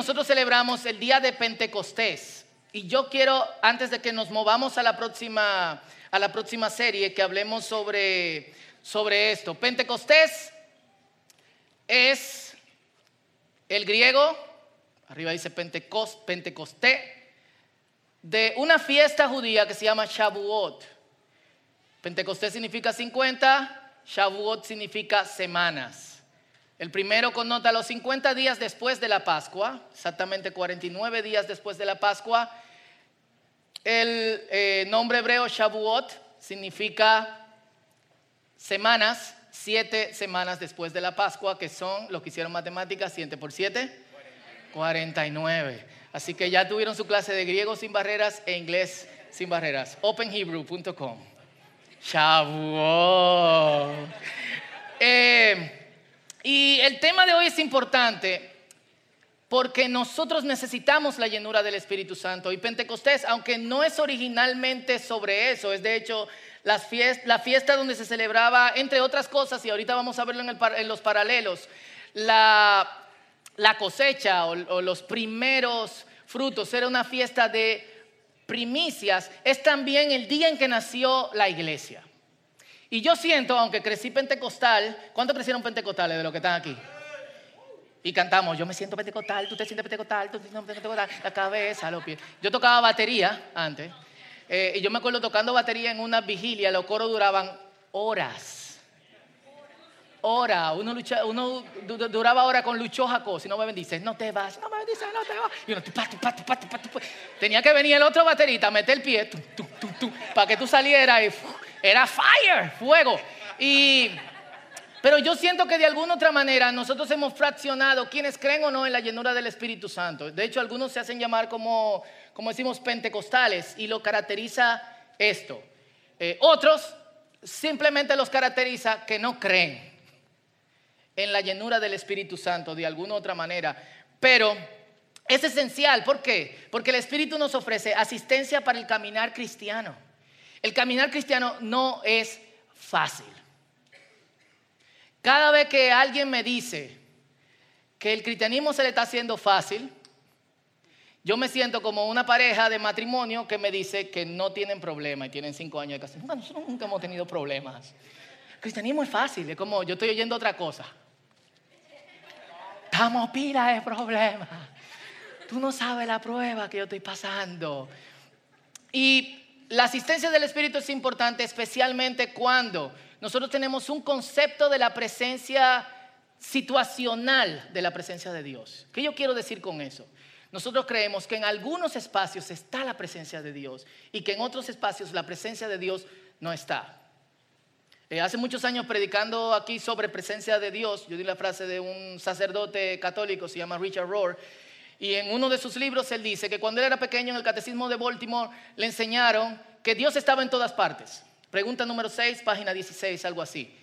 nosotros celebramos el día de Pentecostés. Y yo quiero, antes de que nos movamos a la próxima, a la próxima serie, que hablemos sobre, sobre esto. Pentecostés es el griego, arriba dice Pentecost, Pentecosté, de una fiesta judía que se llama Shavuot. Pentecostés significa 50, Shavuot significa semanas. El primero connota los 50 días después de la Pascua, exactamente 49 días después de la Pascua. El eh, nombre hebreo Shavuot significa semanas, siete semanas después de la Pascua, que son lo que hicieron matemáticas, 7 por 7, 49. Así que ya tuvieron su clase de griego sin barreras e inglés sin barreras. openhebrew.com. Shavuot. Eh, y el tema de hoy es importante porque nosotros necesitamos la llenura del Espíritu Santo. Y Pentecostés, aunque no es originalmente sobre eso, es de hecho la fiesta, donde se celebraba, entre otras cosas, y ahorita vamos a verlo en, los paralelos, la, cosecha o los primeros frutos, era una fiesta de primicias, es también el día en que nació la iglesia. Y yo siento, aunque crecí pentecostal, ¿cuántos crecieron pentecostales de los que están aquí? Y cantamos, yo me siento pentecostal, tú te sientes pentecostal, tú te sientes pentecostal, la cabeza, los pies. Yo tocaba batería antes, eh, y yo me acuerdo tocando batería en una vigilia, los coros duraban horas. Horas, uno, uno duraba horas con Lucho Jaco, si no me bendices, no te vas, no me bendices, no te vas. Y uno, tenía que venir el otro baterista, meter el pie, para que tú salieras y era fire, fuego. Y, pero yo siento que de alguna otra manera nosotros hemos fraccionado quienes creen o no en la llenura del Espíritu Santo. De hecho, algunos se hacen llamar como, como decimos, pentecostales y lo caracteriza esto. Eh, otros simplemente los caracteriza que no creen en la llenura del Espíritu Santo de alguna otra manera. Pero es esencial, ¿por qué? Porque el Espíritu nos ofrece asistencia para el caminar cristiano. El caminar cristiano no es fácil. Cada vez que alguien me dice que el cristianismo se le está haciendo fácil, yo me siento como una pareja de matrimonio que me dice que no tienen problema y tienen cinco años de casa. nosotros nunca hemos tenido problemas. El cristianismo es fácil, es como yo estoy oyendo otra cosa. Estamos pila de problemas. Tú no sabes la prueba que yo estoy pasando. Y la asistencia del Espíritu es importante, especialmente cuando nosotros tenemos un concepto de la presencia situacional de la presencia de Dios. ¿Qué yo quiero decir con eso? Nosotros creemos que en algunos espacios está la presencia de Dios y que en otros espacios la presencia de Dios no está. Eh, hace muchos años predicando aquí sobre presencia de Dios, yo di la frase de un sacerdote católico, se llama Richard Rohr, y en uno de sus libros él dice que cuando él era pequeño en el catecismo de Baltimore le enseñaron que Dios estaba en todas partes. Pregunta número 6, página 16, algo así.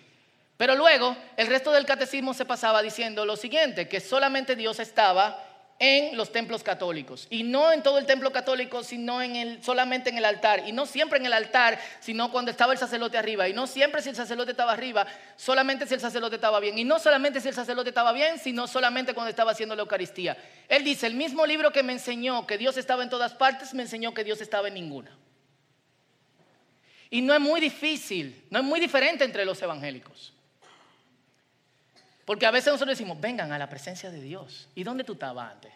Pero luego el resto del catecismo se pasaba diciendo lo siguiente, que solamente Dios estaba en los templos católicos. Y no en todo el templo católico, sino en el, solamente en el altar. Y no siempre en el altar, sino cuando estaba el sacerdote arriba. Y no siempre si el sacerdote estaba arriba, solamente si el sacerdote estaba bien. Y no solamente si el sacerdote estaba bien, sino solamente cuando estaba haciendo la Eucaristía. Él dice, el mismo libro que me enseñó que Dios estaba en todas partes, me enseñó que Dios estaba en ninguna. Y no es muy difícil, no es muy diferente entre los evangélicos. Porque a veces nosotros decimos, vengan a la presencia de Dios. ¿Y dónde tú estabas antes?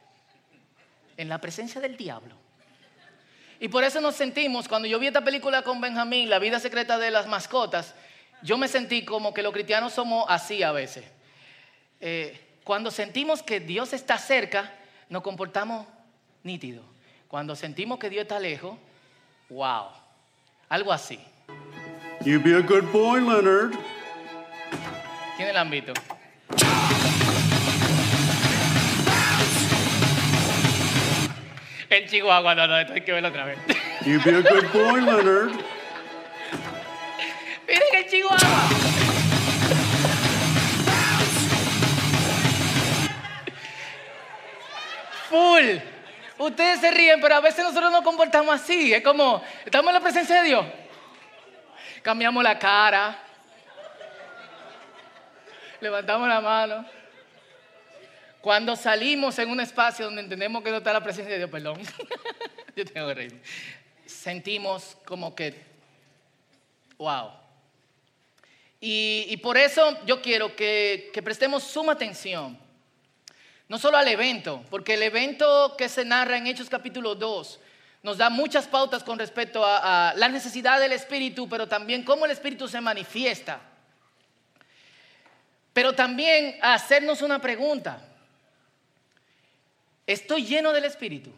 En la presencia del diablo. Y por eso nos sentimos, cuando yo vi esta película con Benjamín, La vida secreta de las mascotas, yo me sentí como que los cristianos somos así a veces. Eh, cuando sentimos que Dios está cerca, nos comportamos nítido. Cuando sentimos que Dios está lejos, wow, algo así. You be a good boy, Leonard. ¿Quién es el ámbito? En Chihuahua, no, no, esto hay que verlo otra vez. You be a good boy, Leonard. Miren en Chihuahua. Full. Ustedes se ríen, pero a veces nosotros nos comportamos así. Es como, estamos en la presencia de Dios. Cambiamos la cara. Levantamos la mano Cuando salimos en un espacio donde entendemos que no está la presencia de Dios, perdón, yo tengo que reír, sentimos como que, wow. Y, por eso yo quiero que, que prestemos suma atención, no solo al evento, porque el evento que se narra en Hechos capítulo 2 nos da muchas pautas con respecto a, a la necesidad del Espíritu, pero también cómo el Espíritu se manifiesta. Pero también hacernos una pregunta. ¿Estoy lleno del Espíritu?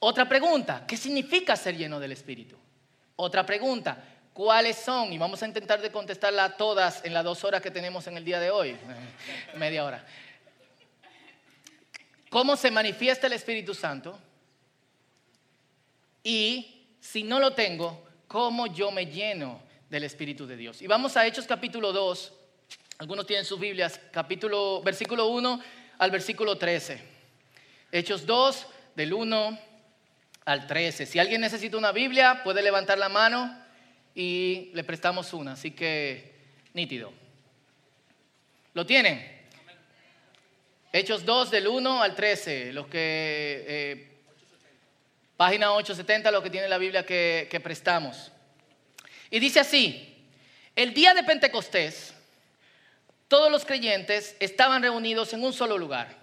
Otra pregunta, ¿qué significa ser lleno del Espíritu? Otra pregunta, ¿cuáles son? Y vamos a intentar de contestarla todas en las dos horas que tenemos en el día de hoy, media hora. ¿Cómo se manifiesta el Espíritu Santo? Y si no lo tengo, ¿cómo yo me lleno del Espíritu de Dios? Y vamos a Hechos capítulo 2. Algunos tienen sus Biblias, capítulo, versículo 1 al versículo 13. Hechos 2, del 1 al 13. Si alguien necesita una Biblia, puede levantar la mano y le prestamos una. Así que, nítido. ¿Lo tienen? Hechos 2, del 1 al 13. Los que... Eh, página 870, lo que tiene la Biblia que, que prestamos. Y dice así, el día de Pentecostés, todos los creyentes estaban reunidos en un solo lugar.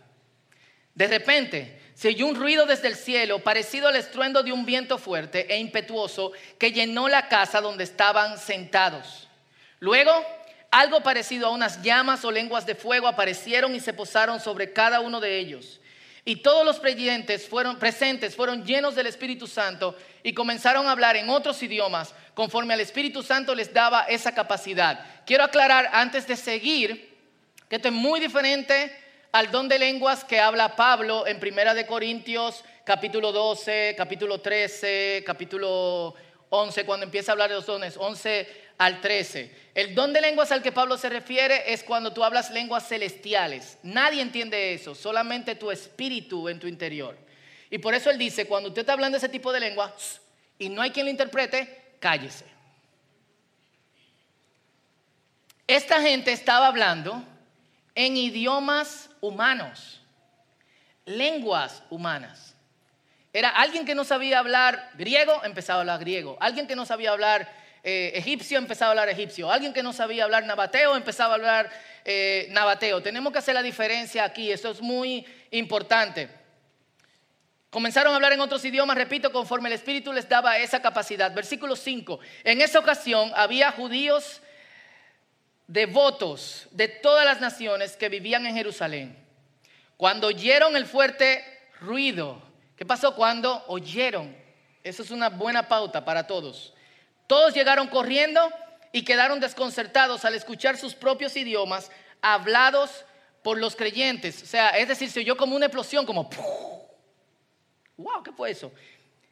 De repente se oyó un ruido desde el cielo parecido al estruendo de un viento fuerte e impetuoso que llenó la casa donde estaban sentados. Luego, algo parecido a unas llamas o lenguas de fuego aparecieron y se posaron sobre cada uno de ellos. Y todos los creyentes fueron presentes, fueron llenos del Espíritu Santo y comenzaron a hablar en otros idiomas conforme al Espíritu Santo les daba esa capacidad. Quiero aclarar antes de seguir que esto es muy diferente al don de lenguas que habla Pablo en Primera de Corintios capítulo 12, capítulo 13, capítulo 11 cuando empieza a hablar de los dones, 11 al 13. El don de lenguas al que Pablo se refiere es cuando tú hablas lenguas celestiales. Nadie entiende eso, solamente tu espíritu en tu interior. Y por eso él dice, cuando usted está hablando ese tipo de lengua y no hay quien lo interprete, cállese. Esta gente estaba hablando en idiomas humanos, lenguas humanas. Era alguien que no sabía hablar griego, empezaba a hablar griego. Alguien que no sabía hablar eh, egipcio empezaba a hablar egipcio. Alguien que no sabía hablar nabateo empezaba a hablar eh, nabateo. Tenemos que hacer la diferencia aquí, eso es muy importante. Comenzaron a hablar en otros idiomas, repito, conforme el Espíritu les daba esa capacidad. Versículo 5. En esa ocasión había judíos devotos de todas las naciones que vivían en Jerusalén. Cuando oyeron el fuerte ruido, ¿qué pasó cuando oyeron? Eso es una buena pauta para todos. Todos llegaron corriendo y quedaron desconcertados al escuchar sus propios idiomas hablados por los creyentes. O sea, es decir, se oyó como una explosión, como... ¡Wow! ¿Qué fue eso?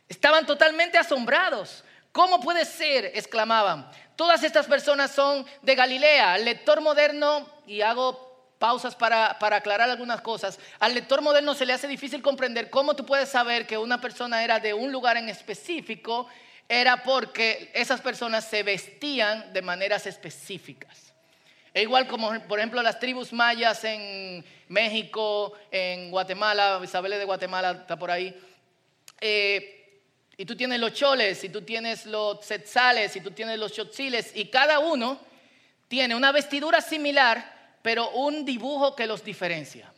Estaban totalmente asombrados. ¿Cómo puede ser? exclamaban. Todas estas personas son de Galilea. Al lector moderno, y hago pausas para, para, aclarar algunas cosas, al lector moderno se le hace difícil comprender cómo tú puedes saber que una persona era de un lugar en específico era porque esas personas se vestían de maneras específicas. E igual como, por ejemplo, las tribus mayas en México, en Guatemala, Isabel de Guatemala está por ahí. Eh, y tú tienes los choles, y tú tienes los tzetzales, y tú tienes los chotziles, y cada uno tiene una vestidura similar, pero un dibujo que los diferencia.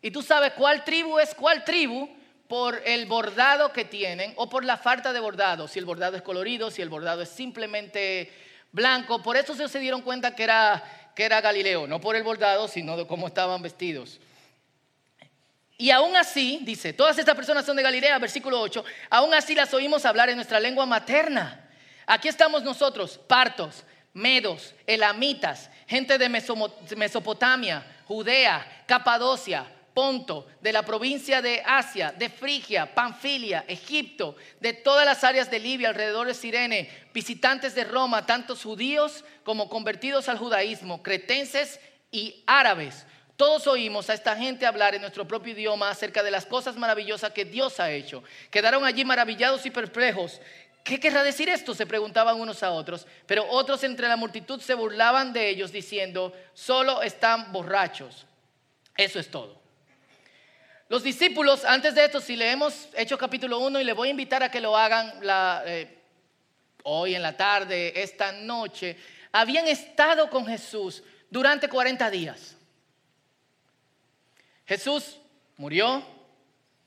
Y tú sabes cuál tribu es cuál tribu por el bordado que tienen o por la falta de bordado, si el bordado es colorido, si el bordado es simplemente blanco. Por eso se dieron cuenta que era, que era Galileo, no por el bordado, sino de cómo estaban vestidos. Y aún así, dice, todas estas personas son de Galilea, versículo 8, aún así las oímos hablar en nuestra lengua materna. Aquí estamos nosotros, partos, medos, elamitas, gente de Mesopotamia, Judea, Capadocia, Ponto, de la provincia de Asia, de Frigia, Panfilia, Egipto, de todas las áreas de Libia, alrededor de Sirene, visitantes de Roma, tantos judíos como convertidos al judaísmo, cretenses y árabes. Todos oímos a esta gente hablar en nuestro propio idioma acerca de las cosas maravillosas que Dios ha hecho. Quedaron allí maravillados y perplejos. ¿Qué querrá decir esto? Se preguntaban unos a otros. Pero otros entre la multitud se burlaban de ellos diciendo, solo están borrachos. Eso es todo. Los discípulos, antes de esto, si leemos Hechos capítulo 1, y le voy a invitar a que lo hagan eh, hoy en la tarde, esta noche, habían estado con Jesús durante 40 días. Jesús murió,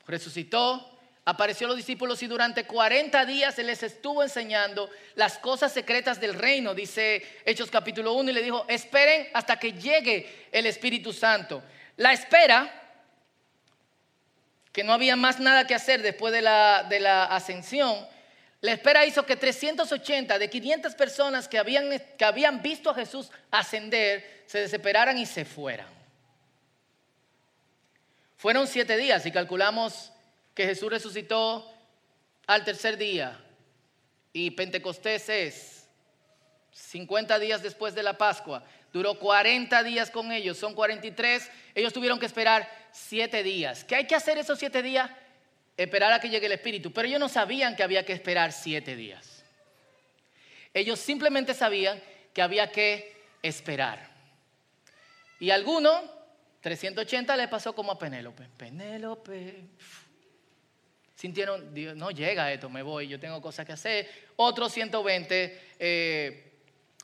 resucitó, apareció a los discípulos y durante 40 días Él les estuvo enseñando las cosas secretas del reino, dice Hechos capítulo 1, y le dijo, esperen hasta que llegue el Espíritu Santo. La espera, que no había más nada que hacer después de la, de la ascensión, la espera hizo que 380 de 500 personas que habían, que habían visto a Jesús ascender se desesperaran y se fueran. Fueron siete días y calculamos que Jesús resucitó al tercer día y Pentecostés es 50 días después de la Pascua. Duró 40 días con ellos, son 43. Ellos tuvieron que esperar siete días. ¿Qué hay que hacer esos siete días? Esperar a que llegue el Espíritu. Pero ellos no sabían que había que esperar siete días. Ellos simplemente sabían que había que esperar. Y alguno, 380, le pasó como a Penélope. Penélope. Sintieron, no llega esto, me voy, yo tengo cosas que hacer. Otros 120 eh,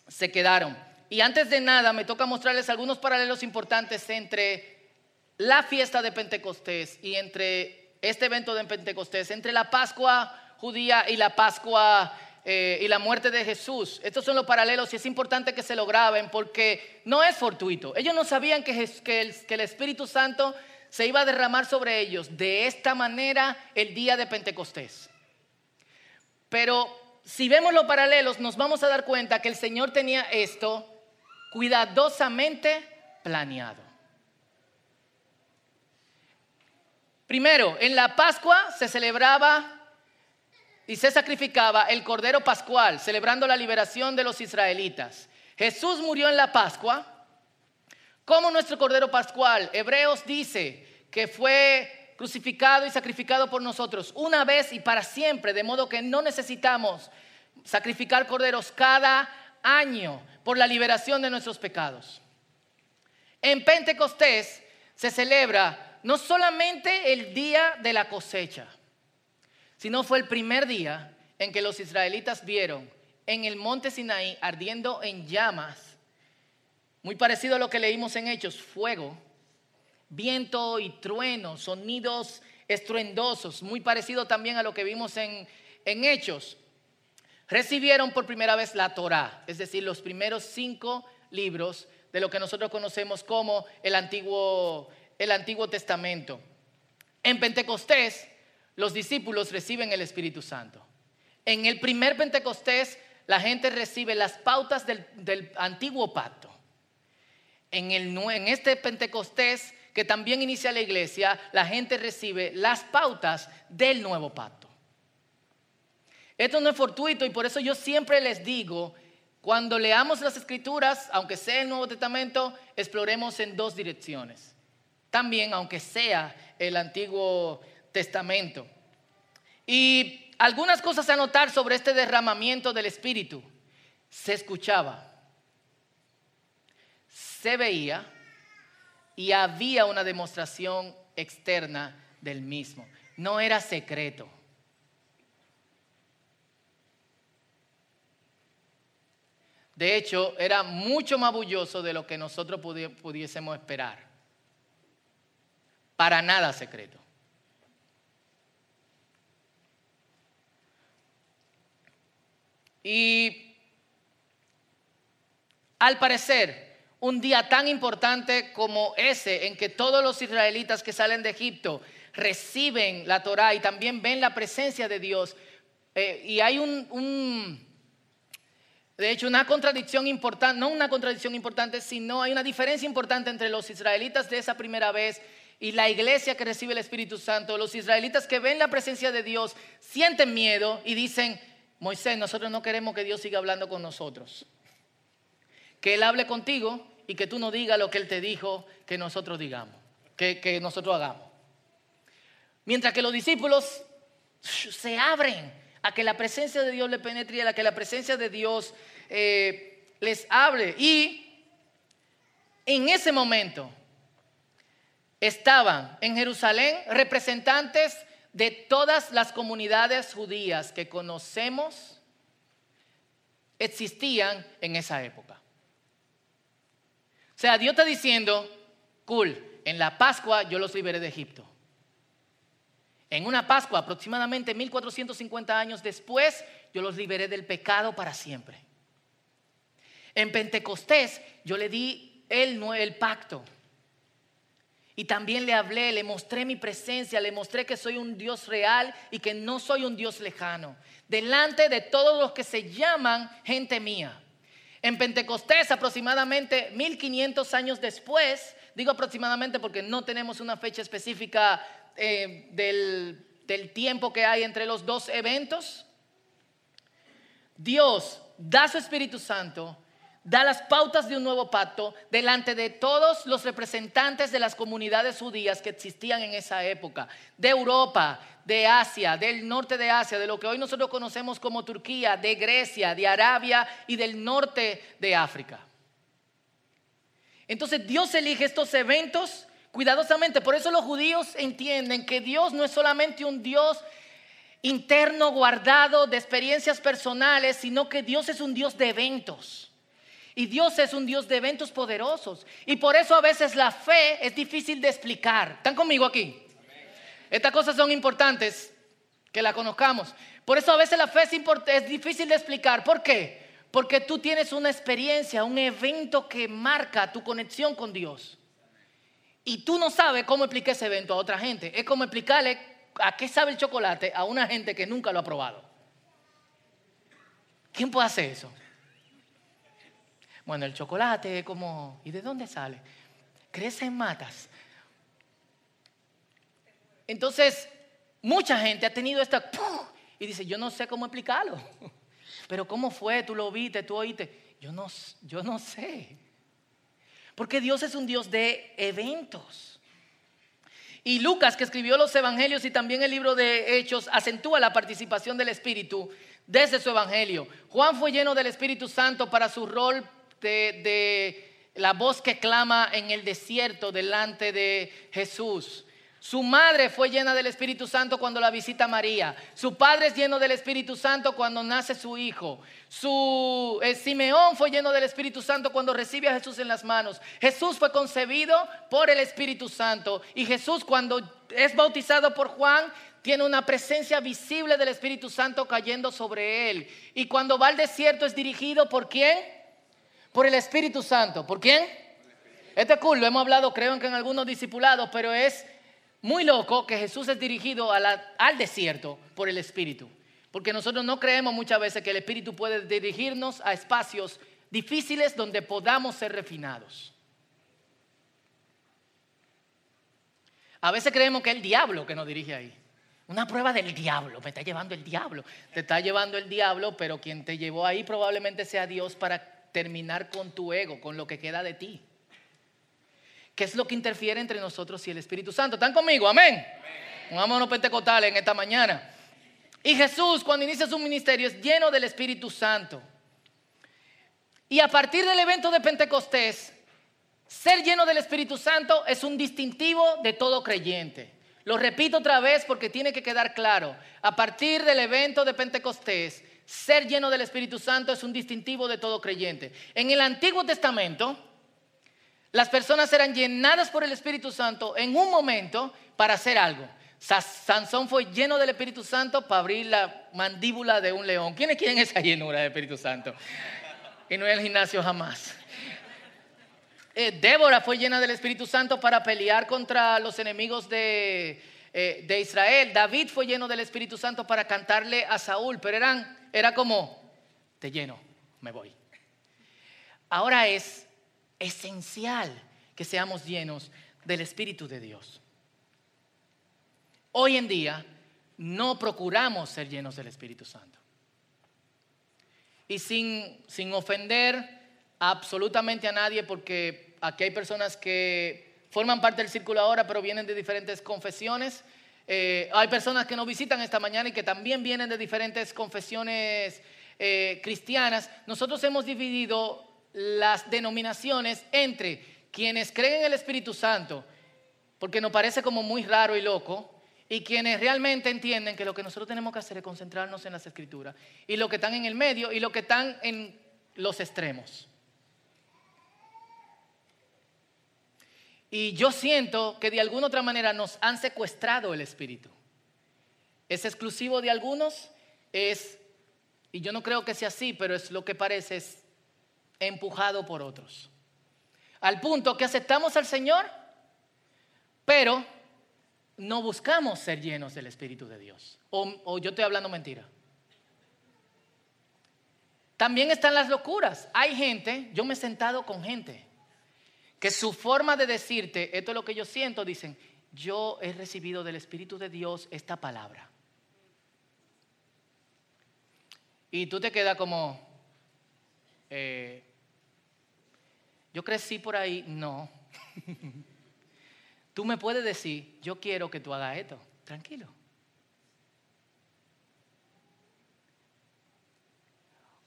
se quedaron. Y antes de nada, me toca mostrarles algunos paralelos importantes entre la fiesta de Pentecostés y entre este evento de Pentecostés, entre la Pascua judía y la Pascua eh, y la muerte de Jesús. Estos son los paralelos y es importante que se lo graben porque no es fortuito. Ellos no sabían que, que el Espíritu Santo se iba a derramar sobre ellos de esta manera el día de Pentecostés. Pero si vemos los paralelos, nos vamos a dar cuenta que el Señor tenía esto cuidadosamente planeado. Primero, en la Pascua se celebraba y se sacrificaba el Cordero Pascual, celebrando la liberación de los israelitas. Jesús murió en la Pascua como nuestro Cordero Pascual. Hebreos dice que fue crucificado y sacrificado por nosotros una vez y para siempre, de modo que no necesitamos sacrificar corderos cada año por la liberación de nuestros pecados. En Pentecostés se celebra no solamente el día de la cosecha, sino fue el primer día en que los israelitas vieron en el monte Sinaí ardiendo en llamas muy parecido a lo que leímos en Hechos, fuego, viento y trueno, sonidos estruendosos, muy parecido también a lo que vimos en, en Hechos. Recibieron por primera vez la Torá, es decir, los primeros cinco libros de lo que nosotros conocemos como el Antiguo, el Antiguo Testamento. En Pentecostés, los discípulos reciben el Espíritu Santo. En el primer Pentecostés, la gente recibe las pautas del, del antiguo pacto en, el, en este Pentecostés que también inicia la iglesia, la gente recibe las pautas del nuevo pacto. Esto no es fortuito y por eso yo siempre les digo, cuando leamos las escrituras, aunque sea el Nuevo Testamento, exploremos en dos direcciones. También, aunque sea el Antiguo Testamento. Y algunas cosas a notar sobre este derramamiento del Espíritu. Se escuchaba se veía y había una demostración externa del mismo. No era secreto. De hecho, era mucho más bulloso de lo que nosotros pudiésemos esperar. Para nada secreto. Y al parecer, un día tan importante como ese en que todos los israelitas que salen de Egipto reciben la Torah y también ven la presencia de Dios. Eh, y hay un, de hecho, una contradicción importante, no una contradicción importante, sino hay una diferencia importante entre los israelitas de esa primera vez y la iglesia que recibe el Espíritu Santo. Los israelitas que ven la presencia de Dios sienten miedo y dicen, Moisés, nosotros no queremos que Dios siga hablando con nosotros que Él hable contigo y que tú no digas lo que Él te dijo que nosotros digamos, que, nosotros hagamos. Mientras que los discípulos se abren a que la presencia de Dios le penetre a que la presencia de Dios eh, les hable. Y en ese momento estaban en Jerusalén representantes de todas las comunidades judías que conocemos existían en esa época. O sea, Dios está diciendo, cool, en la Pascua yo los liberé de Egipto. En una Pascua, aproximadamente 1450 años después, yo los liberé del pecado para siempre. En Pentecostés yo le di el, el pacto. Y también le hablé, le mostré mi presencia, le mostré que soy un Dios real y que no soy un Dios lejano. Delante de todos los que se llaman gente mía. En Pentecostés, aproximadamente 1500 años después, digo aproximadamente porque no tenemos una fecha específica eh, del, del tiempo que hay entre los dos eventos, Dios da su Espíritu Santo da las pautas de un nuevo pacto delante de todos los representantes de las comunidades judías que existían en esa época, de Europa, de Asia, del norte de Asia, de lo que hoy nosotros conocemos como Turquía, de Grecia, de Arabia y del norte de África. Entonces Dios elige estos eventos cuidadosamente, por eso los judíos entienden que Dios no es solamente un Dios interno guardado de experiencias personales, sino que Dios es un Dios de eventos. Y Dios es un Dios de eventos poderosos. Y por eso a veces la fe es difícil de explicar. ¿Están conmigo aquí? Estas cosas son importantes que la conozcamos. Por eso a veces la fe es, es difícil de explicar. ¿Por qué? Porque tú tienes una experiencia, un evento que marca tu conexión con Dios. Y tú no sabes cómo explicar ese evento a otra gente. Es como explicarle a qué sabe el chocolate a una gente que nunca lo ha probado. ¿Quién puede hacer eso? Bueno, el chocolate es como, ¿y de dónde sale? Crece en matas. Entonces, mucha gente ha tenido esta, y dice, yo no sé cómo explicarlo. Pero ¿cómo fue? Tú lo viste, tú oíste. Yo no, yo no sé. Porque Dios es un Dios de eventos. Y Lucas, que escribió los evangelios y también el libro de Hechos, acentúa la participación del Espíritu desde su evangelio. Juan fue lleno del Espíritu Santo para su rol de, la voz que clama en el desierto delante de Jesús. Su madre fue llena del Espíritu Santo cuando la visita María. Su padre es lleno del Espíritu Santo cuando nace su hijo. Su eh, Simeón fue lleno del Espíritu Santo cuando recibe a Jesús en las manos. Jesús fue concebido por el Espíritu Santo. Y Jesús cuando es bautizado por Juan tiene una presencia visible del Espíritu Santo cayendo sobre él. Y cuando va al desierto es dirigido por quién? Por el Espíritu Santo. ¿Por quién? Este es cool, lo hemos hablado creo que en algunos discipulados, pero es muy loco que Jesús es dirigido al desierto por el Espíritu. Porque nosotros no creemos muchas veces que el Espíritu puede dirigirnos a espacios difíciles donde podamos ser refinados. A veces creemos que es el diablo que nos dirige ahí. Una prueba del diablo, me está llevando el diablo. Te está llevando el diablo, pero quien te llevó ahí probablemente sea Dios para terminar con tu ego, con lo que queda de ti. ¿Qué es lo que interfiere entre nosotros y el Espíritu Santo? ¿Están conmigo? Amén. Vámonos pentecostales en esta mañana. Y Jesús, cuando inicia su ministerio, es lleno del Espíritu Santo. Y a partir del evento de Pentecostés, ser lleno del Espíritu Santo es un distintivo de todo creyente. Lo repito otra vez porque tiene que quedar claro. A partir del evento de Pentecostés, ser lleno del Espíritu Santo es un distintivo de todo creyente. En el Antiguo Testamento, las personas eran llenadas por el Espíritu Santo en un momento para hacer algo. Sansón fue lleno del Espíritu Santo para abrir la mandíbula de un león. ¿Quiénes quieren esa llenura del Espíritu Santo? Y no en el gimnasio jamás. Eh, Débora fue llena del Espíritu Santo para pelear contra los enemigos de, eh, de Israel. David fue lleno del Espíritu Santo para cantarle a Saúl, pero eran era como, te lleno, me voy. Ahora es esencial que seamos llenos del Espíritu de Dios. Hoy en día no procuramos ser llenos del Espíritu Santo. Y sin, sin ofender absolutamente a nadie, porque aquí hay personas que forman parte del círculo ahora, pero vienen de diferentes confesiones. Eh, hay personas que nos visitan esta mañana y que también vienen de diferentes confesiones eh, cristianas. Nosotros hemos dividido las denominaciones entre quienes creen en el Espíritu Santo porque nos parece como muy raro y loco, y quienes realmente entienden que lo que nosotros tenemos que hacer es concentrarnos en las escrituras, y lo que están en el medio y lo que están en los extremos. Y yo siento que de alguna otra manera nos han secuestrado el espíritu. Es exclusivo de algunos, es, y yo no creo que sea así, pero es lo que parece, es empujado por otros. Al punto que aceptamos al Señor, pero no buscamos ser llenos del Espíritu de Dios. O, yo estoy hablando mentira. También están las locuras. Hay gente, yo me he sentado con gente, que su forma de decirte, esto es lo que yo siento, dicen, yo he recibido del Espíritu de Dios esta palabra. Y tú te quedas como, eh, yo crecí por ahí, no. tú me puedes decir, yo quiero que tú hagas esto, tranquilo.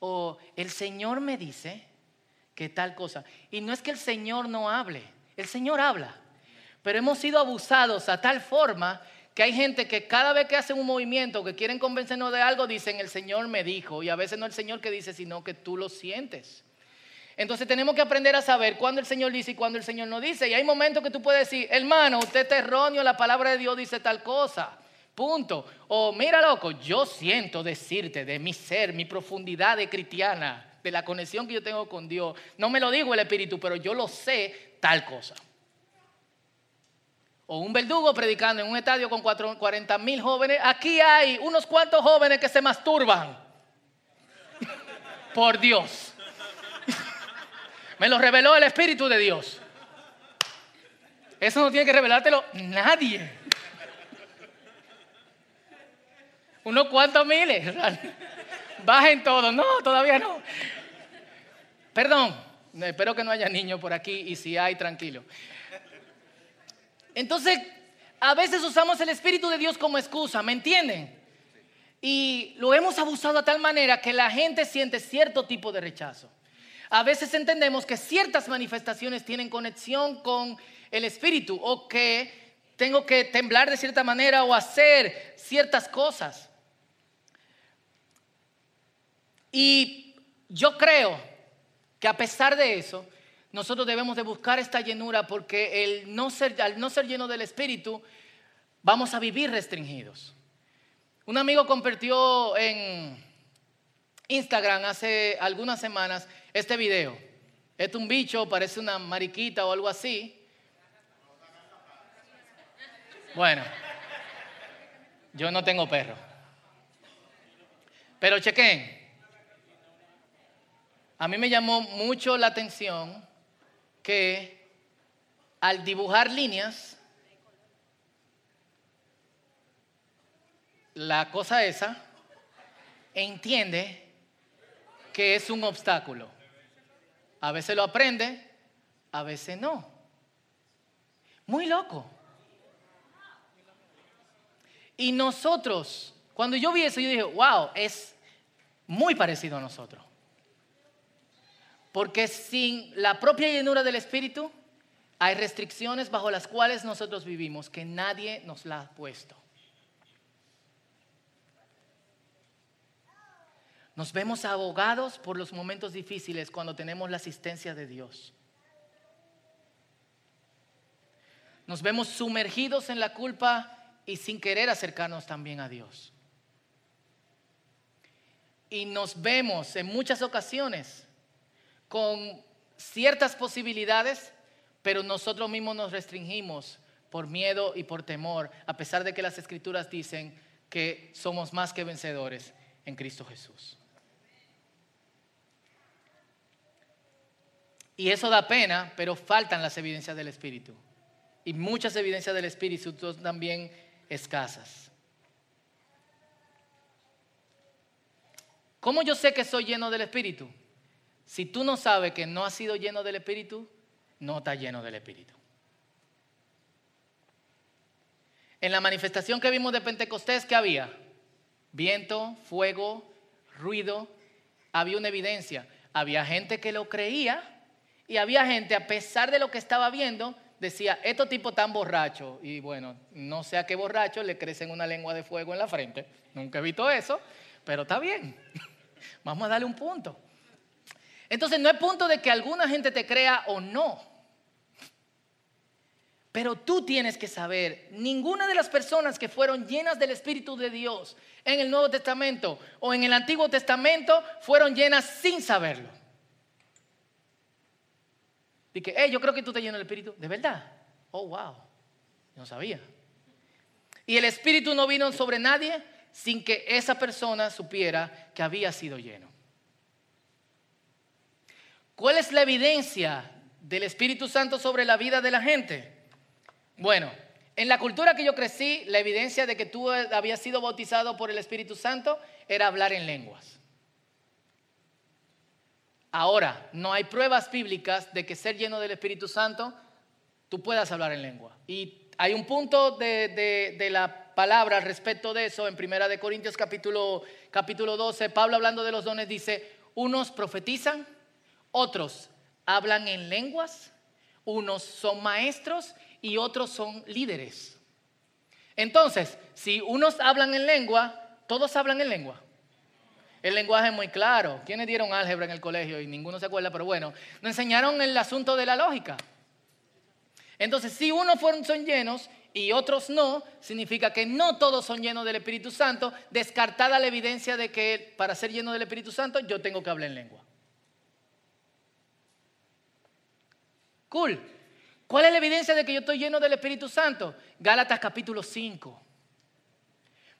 O el Señor me dice que tal cosa. Y no es que el Señor no hable, el Señor habla. Pero hemos sido abusados a tal forma que hay gente que cada vez que hacen un movimiento, que quieren convencernos de algo, dicen el Señor me dijo. Y a veces no el Señor que dice, sino que tú lo sientes. Entonces tenemos que aprender a saber cuándo el Señor dice y cuándo el Señor no dice. Y hay momentos que tú puedes decir, hermano, usted está erróneo, la palabra de Dios dice tal cosa. Punto. O mira, loco, yo siento decirte de mi ser, mi profundidad de cristiana, de la conexión que yo tengo con Dios. No me lo digo el Espíritu, pero yo lo sé tal cosa. O un verdugo predicando en un estadio con 40 mil jóvenes. Aquí hay unos cuantos jóvenes que se masturban. Por Dios. Me lo reveló el Espíritu de Dios. Eso no tiene que revelártelo nadie. Unos cuantos miles. Bajen todos. No, todavía no. Perdón. Espero que no haya niños por aquí y si hay, tranquilo. Entonces, a veces usamos el Espíritu de Dios como excusa, ¿me entienden? Y lo hemos abusado a tal manera que la gente siente cierto tipo de rechazo. A veces entendemos que ciertas manifestaciones tienen conexión con el espíritu o que tengo que temblar de cierta manera o hacer ciertas cosas. Y yo creo que a pesar de eso, nosotros debemos de buscar esta llenura porque el no ser, al no ser lleno del espíritu, vamos a vivir restringidos. Un amigo compartió en Instagram hace algunas semanas este video. es un bicho, parece una mariquita o algo así. Bueno, yo no tengo perro. Pero chequen. A mí me llamó mucho la atención que al dibujar líneas, la cosa esa entiende que es un obstáculo. A veces lo aprende, a veces no. Muy loco. Y nosotros, cuando yo vi eso, yo dije, wow, es muy parecido a nosotros. Porque sin la propia llenura del Espíritu, hay restricciones bajo las cuales nosotros vivimos que nadie nos la ha puesto. Nos vemos abogados por los momentos difíciles cuando tenemos la asistencia de Dios. Nos vemos sumergidos en la culpa y sin querer acercarnos también a Dios. Y nos vemos en muchas ocasiones con ciertas posibilidades, pero nosotros mismos nos restringimos por miedo y por temor, a pesar de que las escrituras dicen que somos más que vencedores en Cristo Jesús. Y eso da pena, pero faltan las evidencias del Espíritu. Y muchas evidencias del Espíritu son también escasas. ¿Cómo yo sé que soy lleno del Espíritu? Si tú no sabes que no has sido lleno del Espíritu, no estás lleno del Espíritu. En la manifestación que vimos de Pentecostés, ¿qué había? Viento, fuego, ruido. Había una evidencia. Había gente que lo creía y había gente, a pesar de lo que estaba viendo, decía, estos tipos tan borrachos, y bueno, no sé a qué borracho le crecen una lengua de fuego en la frente, nunca he visto eso, pero está bien, vamos a darle un punto. Entonces no es punto de que alguna gente te crea o no, pero tú tienes que saber, ninguna de las personas que fueron llenas del Espíritu de Dios en el Nuevo Testamento o en el Antiguo Testamento fueron llenas sin saberlo. Dije, hey, yo creo que tú te llenas del Espíritu. ¿De verdad? Oh, wow. No sabía. Y el Espíritu no vino sobre nadie sin que esa persona supiera que había sido lleno. ¿Cuál es la evidencia del Espíritu Santo sobre la vida de la gente? Bueno, en la cultura que yo crecí, la evidencia de que tú habías sido bautizado por el Espíritu Santo era hablar en lenguas. Ahora, no hay pruebas bíblicas de que ser lleno del Espíritu Santo tú puedas hablar en lengua. Y hay un punto de, la palabra respecto de eso en Primera de Corintios capítulo, capítulo 12. Pablo hablando de los dones dice, unos profetizan, otros hablan en lenguas, unos son maestros y otros son líderes. Entonces, si unos hablan en lengua, todos hablan en lengua. El lenguaje es muy claro. ¿Quiénes dieron álgebra en el colegio? Y ninguno se acuerda, pero bueno, nos enseñaron el asunto de la lógica. Entonces, si unos son llenos y otros no, significa que no todos son llenos del Espíritu Santo, descartada la evidencia de que para ser lleno del Espíritu Santo yo tengo que hablar en lengua. Cool. ¿Cuál es la evidencia de que yo estoy lleno del Espíritu Santo? Gálatas capítulo 5.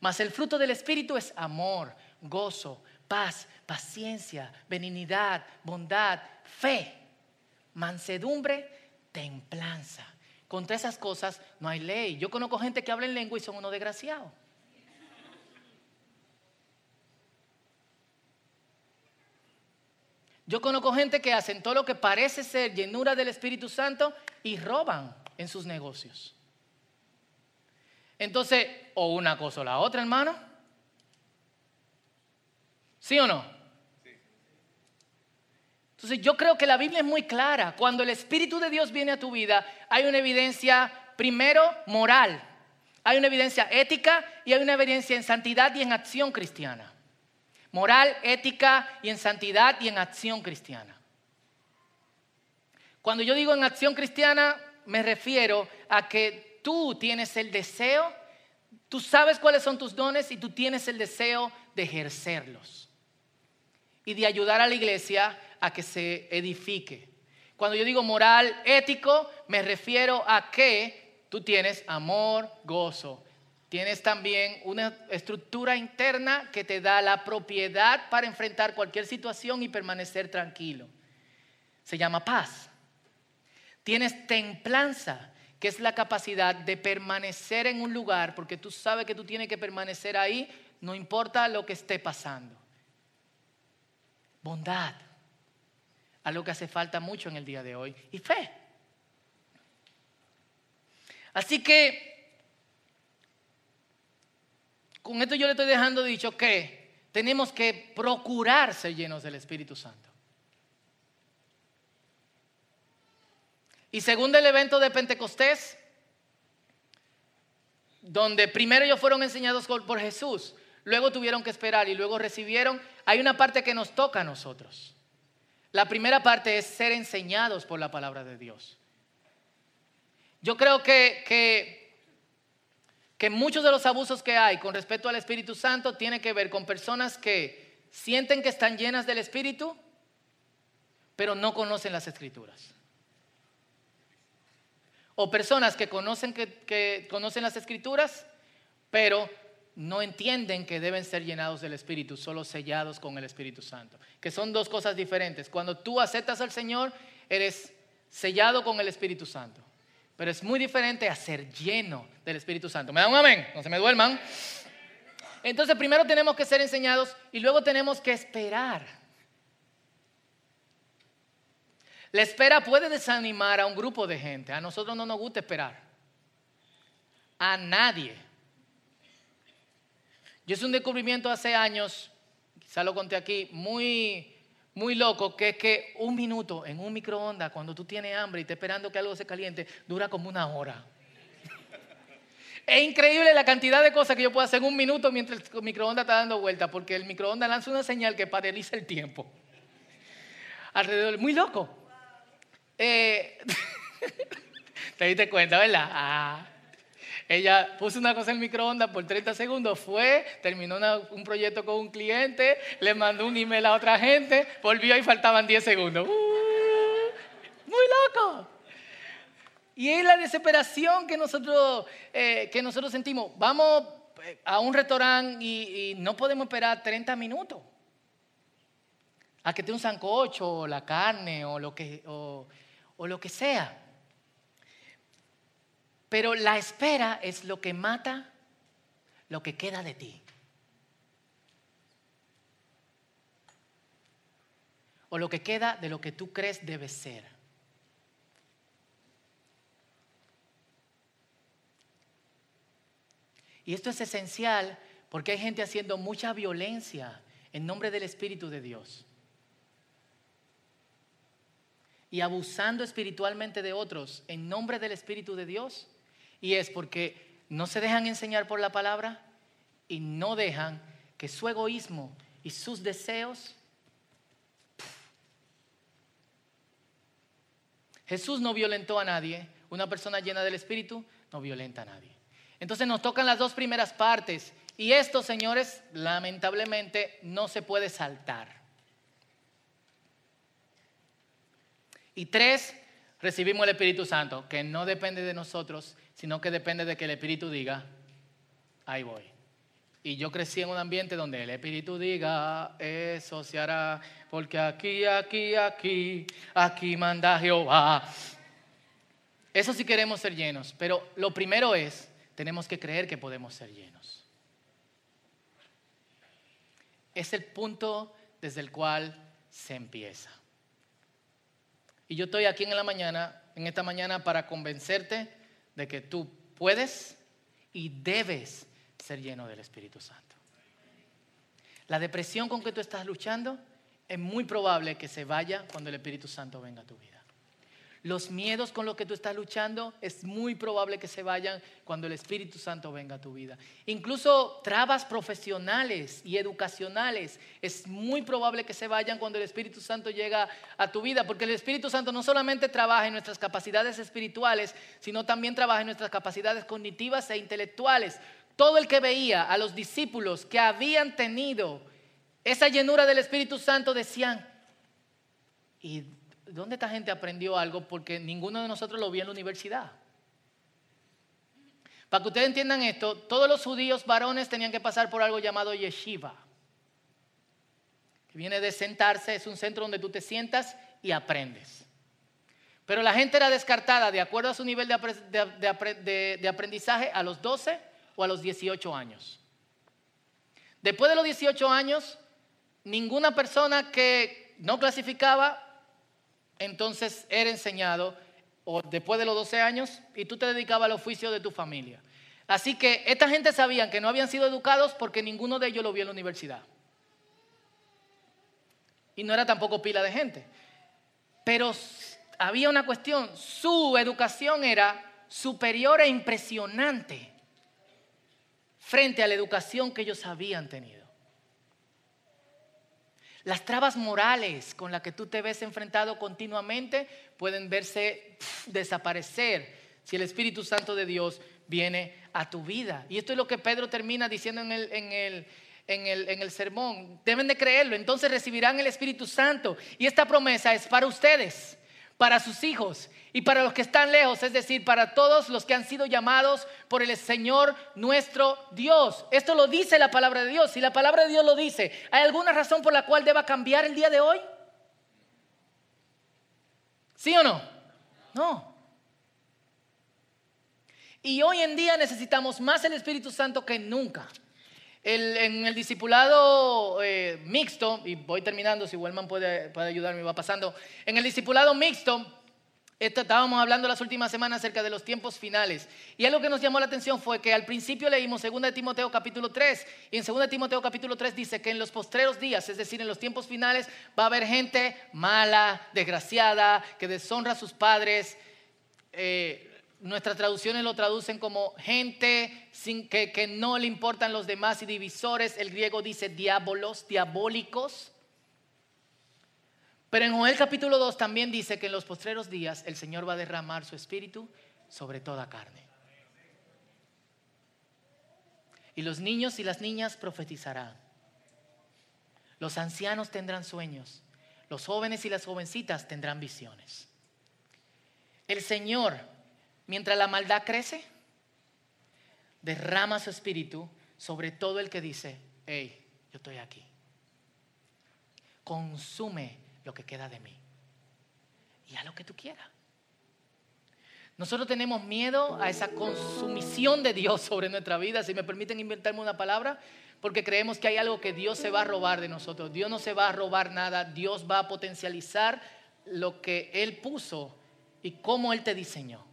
Mas el fruto del Espíritu es amor, gozo, paz, paciencia, benignidad, bondad, fe, mansedumbre, templanza. Contra esas cosas no hay ley. Yo conozco gente que habla en lengua y son unos desgraciados. Yo conozco gente que todo lo que parece ser llenura del Espíritu Santo y roban en sus negocios. Entonces, o una cosa o la otra, hermano. ¿Sí o no? Entonces yo creo que la Biblia es muy clara. Cuando el Espíritu de Dios viene a tu vida, hay una evidencia, primero, moral. Hay una evidencia ética y hay una evidencia en santidad y en acción cristiana moral, ética y en santidad y en acción cristiana. Cuando yo digo en acción cristiana, me refiero a que tú tienes el deseo, tú sabes cuáles son tus dones y tú tienes el deseo de ejercerlos y de ayudar a la iglesia a que se edifique. Cuando yo digo moral, ético, me refiero a que tú tienes amor, gozo, Tienes también una estructura interna que te da la propiedad para enfrentar cualquier situación y permanecer tranquilo. Se llama paz. Tienes templanza, que es la capacidad de permanecer en un lugar, porque tú sabes que tú tienes que permanecer ahí, no importa lo que esté pasando. Bondad, algo que hace falta mucho en el día de hoy. Y fe. Así que con esto yo le estoy dejando dicho que tenemos que procurar ser llenos del Espíritu Santo. Y según el evento de Pentecostés, donde primero ellos fueron enseñados por Jesús, luego tuvieron que esperar y luego recibieron, hay una parte que nos toca a nosotros. La primera parte es ser enseñados por la palabra de Dios. Yo creo que, que que muchos de los abusos que hay con respecto al Espíritu Santo tienen que ver con personas que sienten que están llenas del Espíritu, pero no conocen las Escrituras. O personas que conocen, que, conocen las Escrituras, pero no entienden que deben ser llenados del Espíritu, solo sellados con el Espíritu Santo. Que son dos cosas diferentes. Cuando tú aceptas al Señor, eres sellado con el Espíritu Santo. Pero es muy diferente a ser lleno del Espíritu Santo. ¿Me da un amén? No se me duerman. Entonces primero tenemos que ser enseñados y luego tenemos que esperar. La espera puede desanimar a un grupo de gente. A nosotros no nos gusta esperar. A nadie. Yo hice un descubrimiento hace años, quizá lo conté aquí, muy, muy loco, que es que un minuto en un microondas, cuando tú tienes hambre y estás esperando que algo se caliente, dura como una hora. Es increíble la cantidad de cosas que yo puedo hacer en un minuto mientras el microondas está dando vuelta, porque el microondas lanza una señal que paraliza el tiempo. Alrededor, muy loco. Eh, ¿Te diste cuenta, verdad? Ah. Ella puso una cosa en el microondas por 30 segundos, fue, terminó un proyecto con un cliente, le mandó un email a otra gente, volvió y faltaban 10 segundos. ¡Uh! muy loco. Y es la desesperación que nosotros, eh, que nosotros sentimos. Vamos eh, a un restaurante y, no podemos esperar 30 minutos a que te un sancocho o la carne o lo que, o, o lo que sea. Pero la espera es lo que mata lo que queda de ti. O lo que queda de lo que tú crees debe ser. Y esto es esencial porque hay gente haciendo mucha violencia en nombre del Espíritu de Dios. Y abusando espiritualmente de otros en nombre del Espíritu de Dios. Y es porque no se dejan enseñar por la palabra y no dejan que su egoísmo y sus deseos... Jesús no violentó a nadie. Una persona llena del Espíritu no violenta a nadie. Entonces nos tocan las dos primeras partes. Y esto, señores, lamentablemente no se puede saltar. Y tres, recibimos el Espíritu Santo, que no depende de nosotros, sino que depende de que el Espíritu diga, ahí voy. Y yo crecí en un ambiente donde el Espíritu diga, eso se hará, porque aquí, aquí, aquí, aquí manda Jehová. Eso sí queremos ser llenos, pero lo primero es tenemos que creer que podemos ser llenos. Es el punto desde el cual se empieza. Y yo estoy aquí en la mañana, en esta mañana, para convencerte de que tú puedes y debes ser lleno del Espíritu Santo. La depresión con que tú estás luchando es muy probable que se vaya cuando el Espíritu Santo venga a tu vida. Los miedos con los que tú estás luchando es muy probable que se vayan cuando el Espíritu Santo venga a tu vida. Incluso trabas profesionales y educacionales es muy probable que se vayan cuando el Espíritu Santo llega a tu vida, porque el Espíritu Santo no solamente trabaja en nuestras capacidades espirituales, sino también trabaja en nuestras capacidades cognitivas e intelectuales. Todo el que veía a los discípulos que habían tenido esa llenura del Espíritu Santo decían, ¿y ¿dónde esta gente aprendió algo? Porque ninguno de nosotros lo vio en la universidad. Para que ustedes entiendan esto, todos los judíos varones tenían que pasar por algo llamado yeshiva, que viene de sentarse, es un centro donde tú te sientas y aprendes. Pero la gente era descartada de acuerdo a su nivel de, aprendizaje a los 12 o a los 18 años. Después de los 18 años, ninguna persona que no clasificaba entonces era enseñado o después de los 12 años y tú te dedicabas al oficio de tu familia. Así que esta gente sabían que no habían sido educados porque ninguno de ellos lo vio en la universidad. Y no era tampoco pila de gente. Pero había una cuestión, su educación era superior e impresionante frente a la educación que ellos habían tenido. Las trabas morales con las que tú te ves enfrentado continuamente pueden verse desaparecer si el Espíritu Santo de Dios viene a tu vida. Y esto es lo que Pedro termina diciendo en el, en el, en el, en el sermón. Deben de creerlo, entonces recibirán el Espíritu Santo. Y esta promesa es para ustedes, para sus hijos y para los que están lejos, es decir, para todos los que han sido llamados por el Señor nuestro Dios. Esto lo dice la palabra de Dios. Si la palabra de Dios lo dice, ¿hay alguna razón por la cual deba cambiar el día de hoy? ¿Sí o no? No. Y hoy en día necesitamos más el Espíritu Santo que nunca. en el discipulado eh, mixto, y voy terminando, si Wellman puede, puede ayudarme, va pasando. En el discipulado mixto, estábamos hablando las últimas semanas acerca de los tiempos finales. Y algo que nos llamó la atención fue que al principio leímos 2 Timoteo capítulo 3. Y en 2 Timoteo capítulo 3 dice que en los postreros días, es decir, en los tiempos finales, va a haber gente mala, desgraciada, que deshonra a sus padres. Eh, nuestras traducciones lo traducen como gente sin, que, que no le importan los demás y divisores. El griego dice diabolos, diabólicos. Pero en Joel capítulo 2 también dice que en los postreros días el Señor va a derramar su espíritu sobre toda carne. Y los niños y las niñas profetizarán. Los ancianos tendrán sueños. Los jóvenes y las jovencitas tendrán visiones. El Señor, mientras la maldad crece, derrama su espíritu sobre todo el que dice, hey, yo estoy aquí. Consume lo que queda de mí. Y a lo que tú quieras. Nosotros tenemos miedo a esa consumición de Dios sobre nuestra vida, si me permiten inventarme una palabra, porque creemos que hay algo que Dios se va a robar de nosotros. Dios no se va a robar nada, Dios va a potencializar lo que Él puso y cómo Él te diseñó.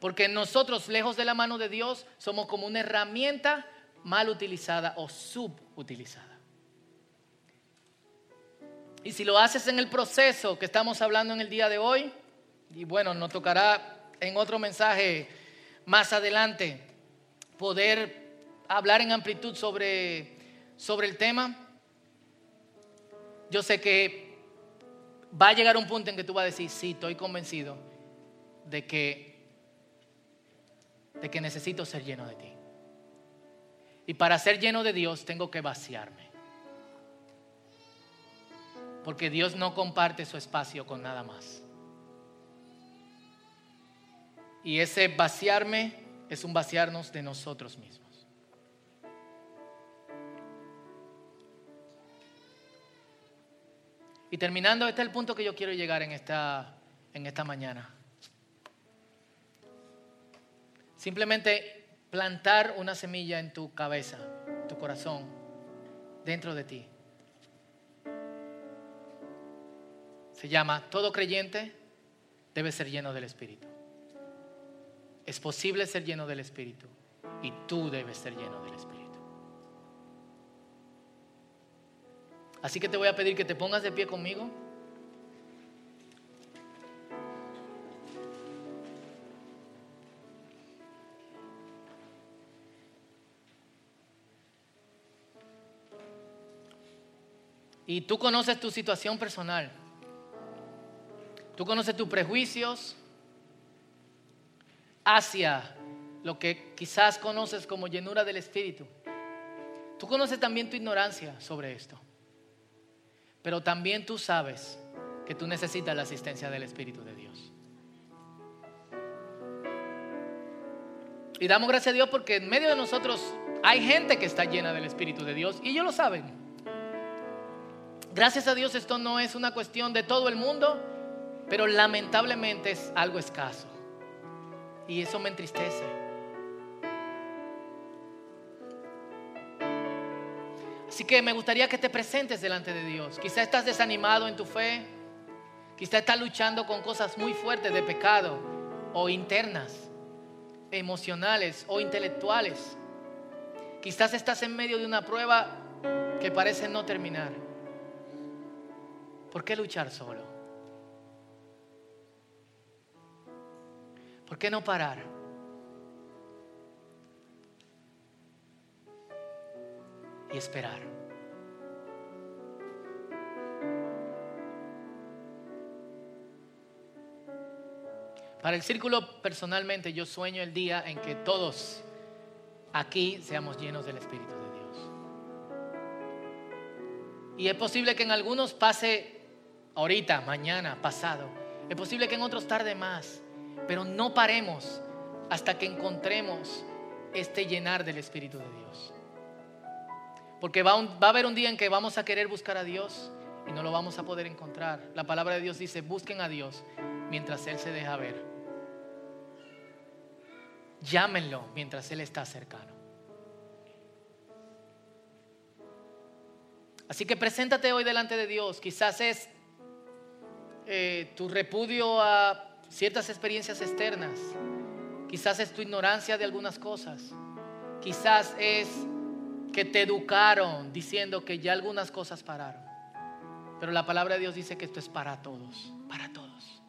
Porque nosotros, lejos de la mano de Dios, somos como una herramienta mal utilizada o subutilizada. Y si lo haces en el proceso que estamos hablando en el día de hoy, y bueno, nos tocará en otro mensaje más adelante poder hablar en amplitud sobre, sobre el tema, yo sé que va a llegar un punto en que tú vas a decir, sí, estoy convencido de que, de que necesito ser lleno de ti. Y para ser lleno de Dios tengo que vaciarme. Porque Dios no comparte su espacio con nada más. Y ese vaciarme es un vaciarnos de nosotros mismos. Y terminando, este es el punto que yo quiero llegar en esta, en esta mañana. Simplemente plantar una semilla en tu cabeza, tu corazón, dentro de ti. Se llama Todo creyente debe ser lleno del Espíritu. Es posible ser lleno del Espíritu y tú debes ser lleno del Espíritu. Así que te voy a pedir que te pongas de pie conmigo. Y tú conoces tu situación personal. Tú conoces tus prejuicios hacia lo que quizás conoces como llenura del Espíritu. Tú conoces también tu ignorancia sobre esto. Pero también tú sabes que tú necesitas la asistencia del Espíritu de Dios. Y damos gracias a Dios porque en medio de nosotros hay gente que está llena del Espíritu de Dios y ellos lo saben. Gracias a Dios esto no es una cuestión de todo el mundo, pero lamentablemente es algo escaso. Y eso me entristece. Así que me gustaría que te presentes delante de Dios. Quizá estás desanimado en tu fe. Quizá estás luchando con cosas muy fuertes de pecado o internas, emocionales o intelectuales. Quizás estás en medio de una prueba que parece no terminar. ¿Por qué luchar solo? ¿Por qué no parar? Y esperar. Para el círculo personalmente yo sueño el día en que todos aquí seamos llenos del Espíritu de Dios. Y es posible que en algunos pase ahorita, mañana, pasado. Es posible que en otros tarde más. Pero no paremos hasta que encontremos este llenar del Espíritu de Dios. Porque va, a haber un día en que vamos a querer buscar a Dios y no lo vamos a poder encontrar. La palabra de Dios dice, busquen a Dios mientras Él se deja ver. Llámenlo mientras Él está cercano. Así que preséntate hoy delante de Dios. Quizás es eh, tu repudio a ciertas experiencias externas. Quizás es tu ignorancia de algunas cosas. Quizás es que te educaron diciendo que ya algunas cosas pararon. Pero la palabra de Dios dice que esto es para todos, para todos.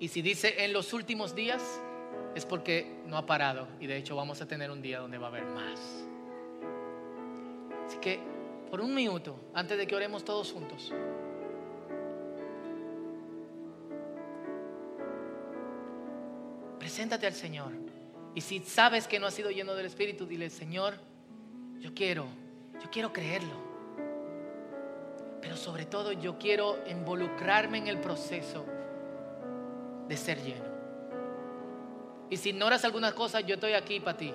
Y si dice en los últimos días, es porque no ha parado. Y de hecho vamos a tener un día donde va a haber más. Así que por un minuto, antes de que oremos todos juntos, preséntate al Señor. Y si sabes que no has sido lleno del Espíritu, dile, Señor, yo quiero, yo quiero creerlo. Pero sobre todo yo quiero involucrarme en el proceso de ser lleno. Y si ignoras algunas cosas, yo estoy aquí para ti.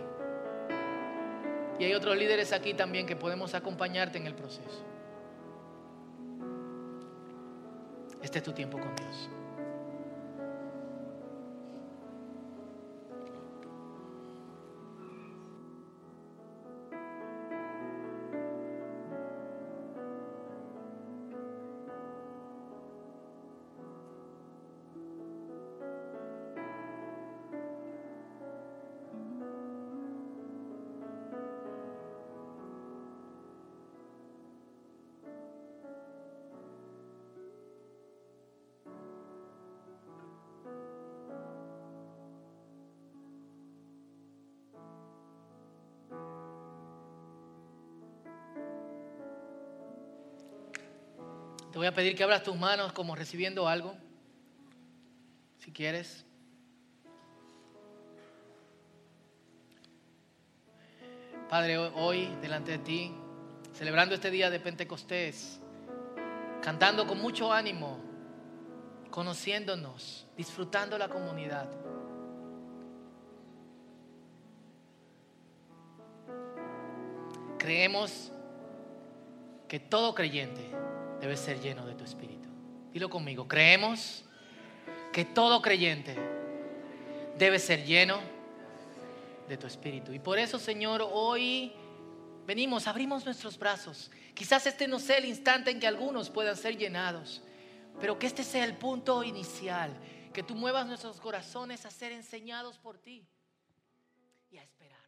Y hay otros líderes aquí también que podemos acompañarte en el proceso. Este es tu tiempo con Dios. Te voy a pedir que abras tus manos como recibiendo algo, si quieres. Padre, hoy delante de ti, celebrando este día de Pentecostés, cantando con mucho ánimo, conociéndonos, disfrutando la comunidad. Creemos que todo creyente debe ser lleno de tu espíritu. Dilo conmigo, creemos que todo creyente debe ser lleno de tu espíritu. Y por eso, Señor, hoy venimos, abrimos nuestros brazos. Quizás este no sea el instante en que algunos puedan ser llenados, pero que este sea el punto inicial, que tú muevas nuestros corazones a ser enseñados por ti y a esperar.